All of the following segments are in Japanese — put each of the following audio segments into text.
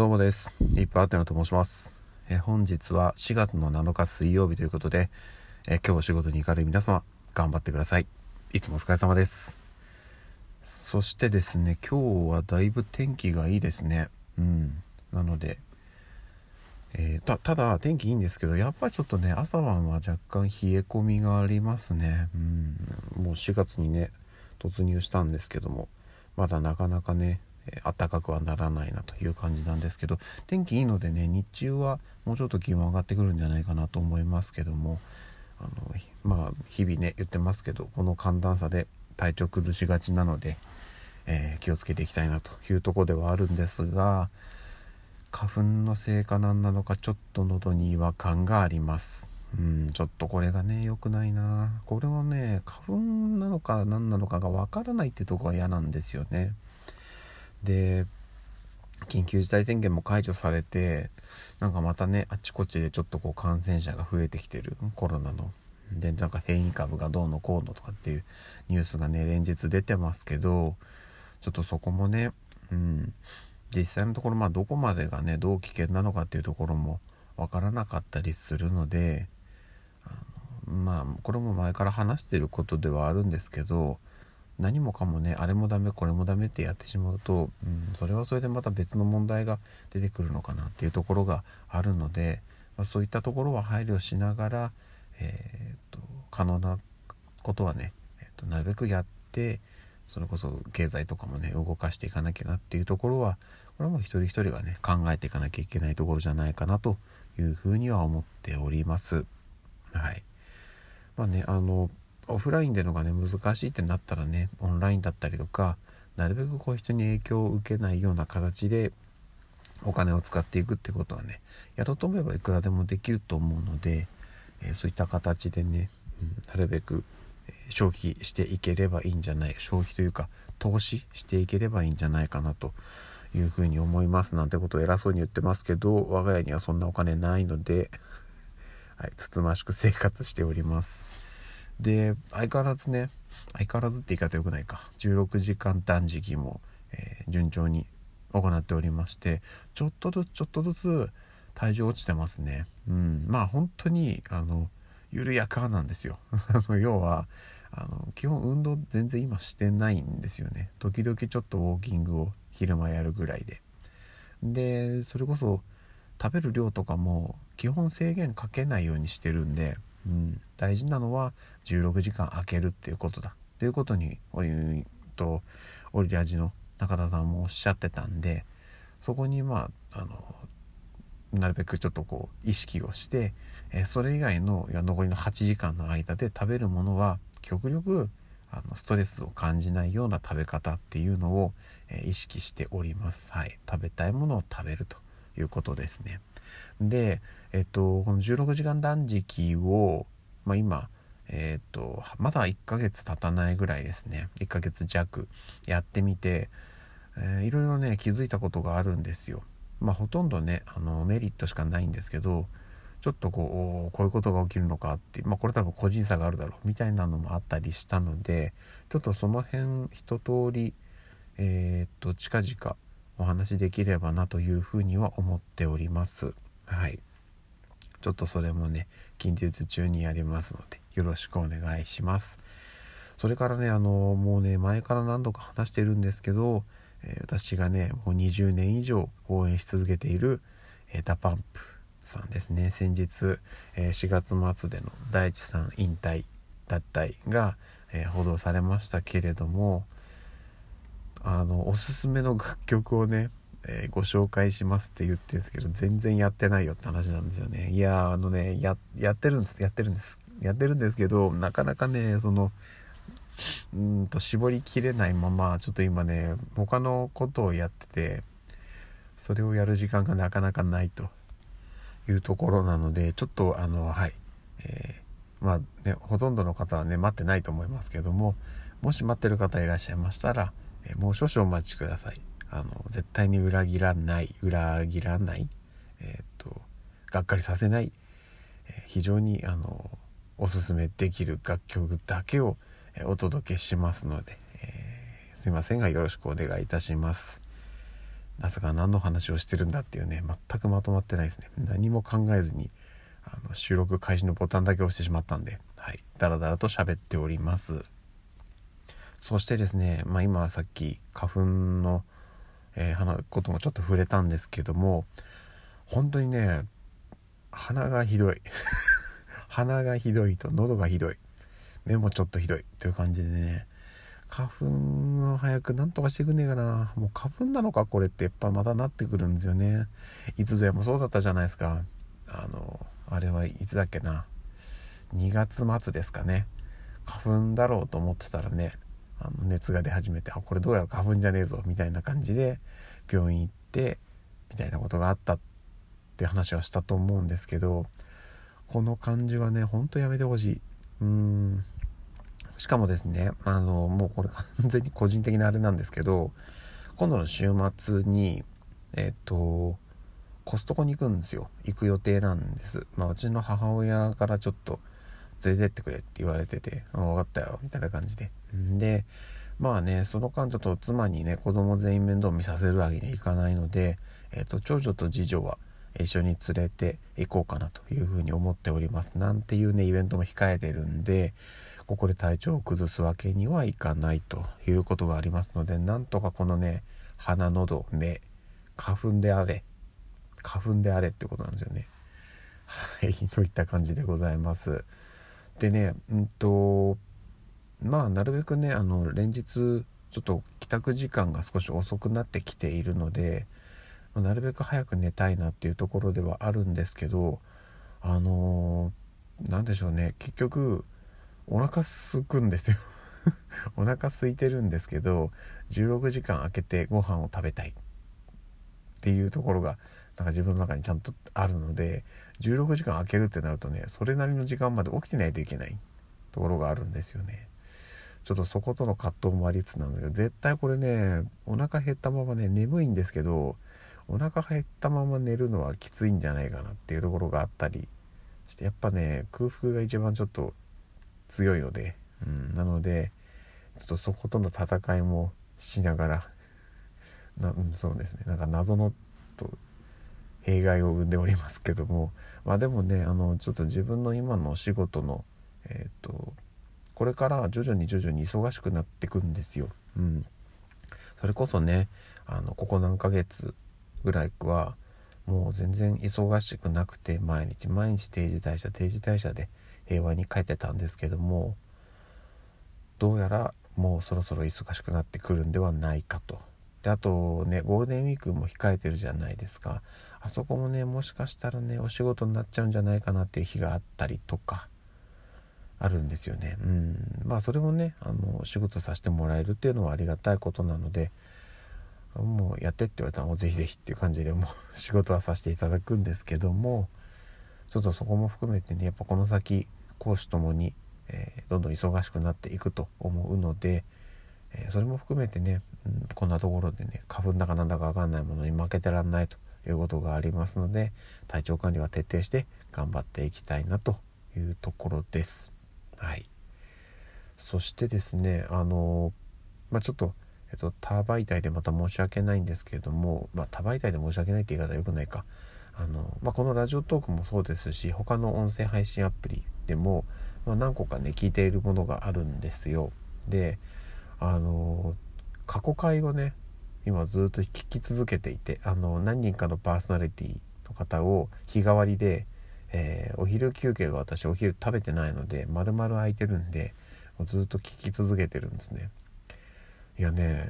どうもです。リップアテナと申します。え本日は4月の7日水曜日ということで、え今日お仕事に行かれる皆様、頑張ってください。いつもお疲れ様です。そしてですね、今日はだいぶ天気がいいですね。うん。なので、えー、たただ天気いいんですけどやっぱりちょっとね朝晩は若干冷え込みがありますねうんもう4月にね突入したんですけどもまだなかなかね暖かくはならないなという感じなんですけど天気いいのでね日中はもうちょっと気温上がってくるんじゃないかなと思いますけどもあのまあ日々ね言ってますけどこの寒暖差で体調崩しがちなので、えー、気をつけていきたいなというとこではあるんですが花粉のせいか何なのかちょっと喉に違和感があります。うんちょっとこれがね良くないな。これをね花粉なのか何なのかがわからないってとこが嫌なんですよね。で緊急事態宣言も解除されてなんかまたねあちこちでちょっとこう感染者が増えてきてるコロナの。でなんか変異株がどうのこうのとかっていうニュースがね連日出てますけどちょっとそこもねうん。実際のところまあどこまでがねどう危険なのかっていうところも分からなかったりするのでまあこれも前から話してることではあるんですけど何もかもねあれもダメこれもダメってやってしまうと、うん、それはそれでまた別の問題が出てくるのかなっていうところがあるので、まあ、そういったところは配慮しながら、えー、と可能なことはね、えー、っとなるべくやってそれこそ経済とかもね動かしていかなきゃなっていうところはこれもう一人一人がね考えていかなきゃいけないところじゃないかなというふうには思っております。はい。まあねあのオフラインでのがね難しいってなったらねオンラインだったりとかなるべくこう人に影響を受けないような形でお金を使っていくってことはねやろうと思えばいくらでもできると思うので、えー、そういった形でね、うん、なるべく消費していければいいんじゃない消費というか投資していければいいんじゃないかなというふうに思いますなんてことを偉そうに言ってますけど我が家にはそんなお金ないので、はい、つつましく生活しております。で相変わらずね相変わらずって言い方よくないか。16時間断食も、えー、順調に行っておりましてちょっとずつちょっとずつ体重落ちてますね。うん。まあ本当にあの緩やかなんですよ。要はあの基本運動全然今してないんですよね。時々ちょっとウォーキングを昼間やるぐらいで。でそれこそ食べる量とかも基本制限かけないようにしてるんでうん、大事なのは16時間空けるっていうことだということにおいうとオリラジの中田さんもおっしゃってたんでそこにまああのなるべくちょっとこう意識をして、えそれ以外の残りの8時間の間で食べるものは極力あのストレスを感じないような食べ方っていうのを、え意識しております。はい、食べたいものを食べるということですね。で、えっと、この16時間断食を、まあ、今、えっと、まだ1ヶ月経たないぐらいですね。1ヶ月弱やってみて、えー、いろいろね、気づいたことがあるんですよ。まあ、ほとんどね、あの、メリットしかないんですけど、ちょっとこう、こういうことが起きるのかってまあ、これ多分個人差があるだろう、みたいなのもあったりしたので、ちょっとその辺、一通り、えー、っと、近々お話できればなというふうには思っております。はい。ちょっとそれもね近日中にやりますのでよろしくお願いします。それからねあのもうね前から何度か話してるんですけど、えー、私がねもう20年以上応援し続けている、えー、 DA PUMPさんですね。先日、えー、4月末での大地さん引退脱退が、え報道されましたけれどもあのおすすめの楽曲をねえー、ご紹介しますって言ってるんですけど全然やってないよって話なんですよね。いやあのねやってるんですやってるんです。やってるんですけどなかなかねそのうんと絞りきれないままちょっと今ね他のことをやっててそれをやる時間がなかなかないというところなのでちょっとあのはい、えー、まあねほとんどの方はね待ってないと思いますけどももし待ってる方いらっしゃいましたら、え、もう少々お待ちください。あの絶対に裏切らない裏切らない、えー、っとがっかりさせない、え、非常にあのおすすめできる楽曲だけを、お届けしますので、えすいませんがよろしくお願いいたします。朝か何の話をしてるんだっていうね全くまとまってないですね。何も考えずにあの収録開始のボタンだけ押してしまったんではいダラダラと喋っております。そしてですねまあ今さっき花粉の、えー、こともちょっと触れたんですけども本当にね鼻がひどい。鼻がひどいと喉がひどい。目もちょっとひどい。という感じでね花粉を早くなんとかしてくんねえかな。もう花粉なのかこれってやっぱまたなってくるんですよね。いつぞやもそうだったじゃないですか。あのあれはいつだっけな。2月末ですかね。花粉だろうと思ってたらねあの熱が出始めてあこれどうやら花粉じゃねえぞみたいな感じで病院行ってみたいなことがあったって話はしたと思うんですけどこの感じはねほんとやめてほしい。うーん。しかもですねあのもうこれ完全に個人的なあれなんですけど今度の週末にえっとコストコに行くんですよ。行く予定なんです。まあうちの母親からちょっと連れてってくれって言われてて「分かったよ」みたいな感じで。でまあねその間ちょっと妻にね子供全員面倒見させるわけにはいかないので、えっと長女と次女は一緒に連れて行こうかなというふうに思っております。なんていうねイベントも控えてるんでここで体調を崩すわけにはいかないということがありますのでなんとかこのね鼻喉目花粉であれ花粉であれってことなんですよね。はい といった感じでございます。でねうんとまあなるべくねあの連日ちょっと帰宅時間が少し遅くなってきているのでなるべく早く寝たいなっていうところではあるんですけどあの何、でしょうね結局お腹すくんですよ。お腹空いてるんですけど16時間空けてご飯を食べたいっていうところがなんか自分の中にちゃんとあるので16時間空けるってなるとねそれなりの時間まで起きてないといけないところがあるんですよね。ちょっとそことの葛藤もありつつなんですけど絶対これねお腹減ったままね眠いんですけどお腹減ったまま寝るのはきついんじゃないかなっていうところがあったりしてやっぱね空腹が一番ちょっと強いので、うん、なのでちょっとそことの戦いもしながら な、うん、そうですね。なんか謎のと弊害を生んでおりますけどもまあでもねあのちょっと自分の今のお仕事のえっ、ー、とこれから徐々に徐々に忙しくなってくんですよ。うん、それこそねあのここ何ヶ月ぐらいはもう全然忙しくなくて毎日毎日定時退社定時退社で平和に帰ってたんですけどもどうやらもうそろそろ忙しくなってくるんではないかと。であとねゴールデンウィークも控えてるじゃないですか。あそこもねもしかしたらねお仕事になっちゃうんじゃないかなっていう日があったりとかあるんですよね。うん。まあそれもねあの仕事させてもらえるっていうのはありがたいことなのでもうやってって言われたらもうぜひぜひっていう感じでもう 仕事はさせていただくんですけどもちょっとそこも含めてねやっぱこの先講師ともに、えー、どんどん忙しくなっていくと思うので、えー、それも含めてね、こんなところでね花粉だかなんだか分かんないものに負けてらんないということがありますので体調管理は徹底して頑張っていきたいなというところです。はい、そしてですねあのまあ、ちょっとえっと、他媒体でまた申し訳ないんですけれども、まあ、他媒体で申し訳ないって言い方はよくないか。あの、まあ、このラジオトークもそうですし、他の音声配信アプリでも、ま、何個かね、聞いているものがあるんですよ。で、あの、過去回をね、今ずっと聞き続けていて、あの、何人かのパーソナリティの方を日替わりで、えー、お昼休憩が私お昼食べてないので、丸々空いてるんで、ずっと聞き続けてるんですね。いやね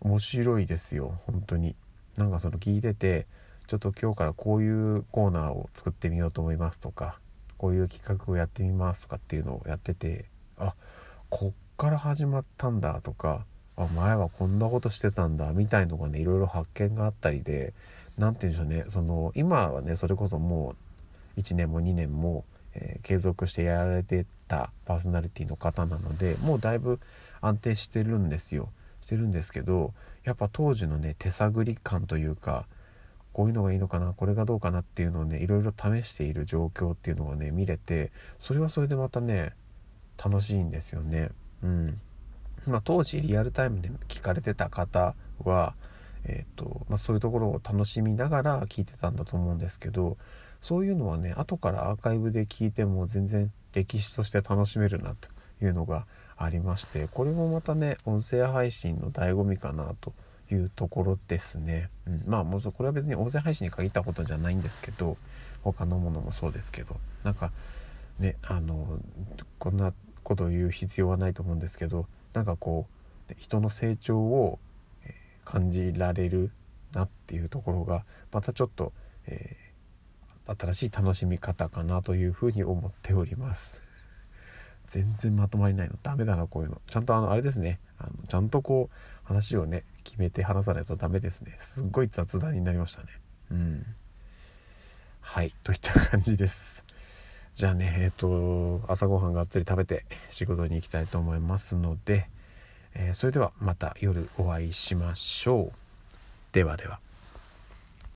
面白いですよ本当になんかその聞いててちょっと今日からこういうコーナーを作ってみようと思いますとかこういう企画をやってみますとかっていうのをやっててあこっから始まったんだとかあ前はこんなことしてたんだみたいのがねいろいろ発見があったりで何て言うんでしょうねその今はねそれこそもう1年も2年も、えー、継続してやられてたパーソナリティの方なのでもうだいぶ安定してるんですよしてるんですけどやっぱ当時のね手探り感というかこういうのがいいのかなこれがどうかなっていうのをねいろいろ試している状況っていうのがね見れてそれはそれでまたね楽しいんですよね。うんまあ、当時リアルタイムで聞かれてた方は、えーとまあ、そういうところを楽しみながら聞いてたんだと思うんですけどそういうのはね後からアーカイブで聞いても全然歴史として楽しめるなというのがありましてこれもまたね音声配信の醍醐味かなというところですね、うん、まあもうこれは別に音声配信に限ったことじゃないんですけど他のものもそうですけど。なんかねあのこんなことを言う必要はないと思うんですけどなんかこう人の成長を感じられるなっていうところがまたちょっと、えー、新しい楽しみ方かなというふうに思っております。全然まとまりないの。ダメだなこういうの。ちゃんとあのあれですね。あのちゃんとこう話をね決めて話さないとダメですね。すっごい雑談になりましたね。うん。はい。といった感じです。じゃあねえっ、と朝ごはんがっつり食べて仕事に行きたいと思いますので、えー、それではまた夜お会いしましょう。ではでは。